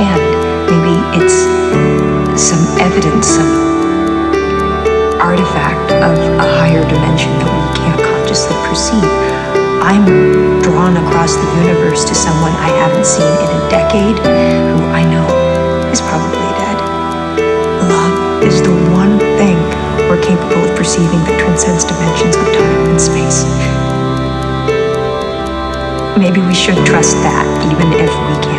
understand. Maybe it's some evidence, some artifact of a higher dimension that we can't consciously perceive. I'm drawn across the universe to someone I haven't seen in a decade who I know is probably dead. Love is the one thing we're capable of perceiving that transcends dimensions of time and space. Maybe we should trust that even if we can't.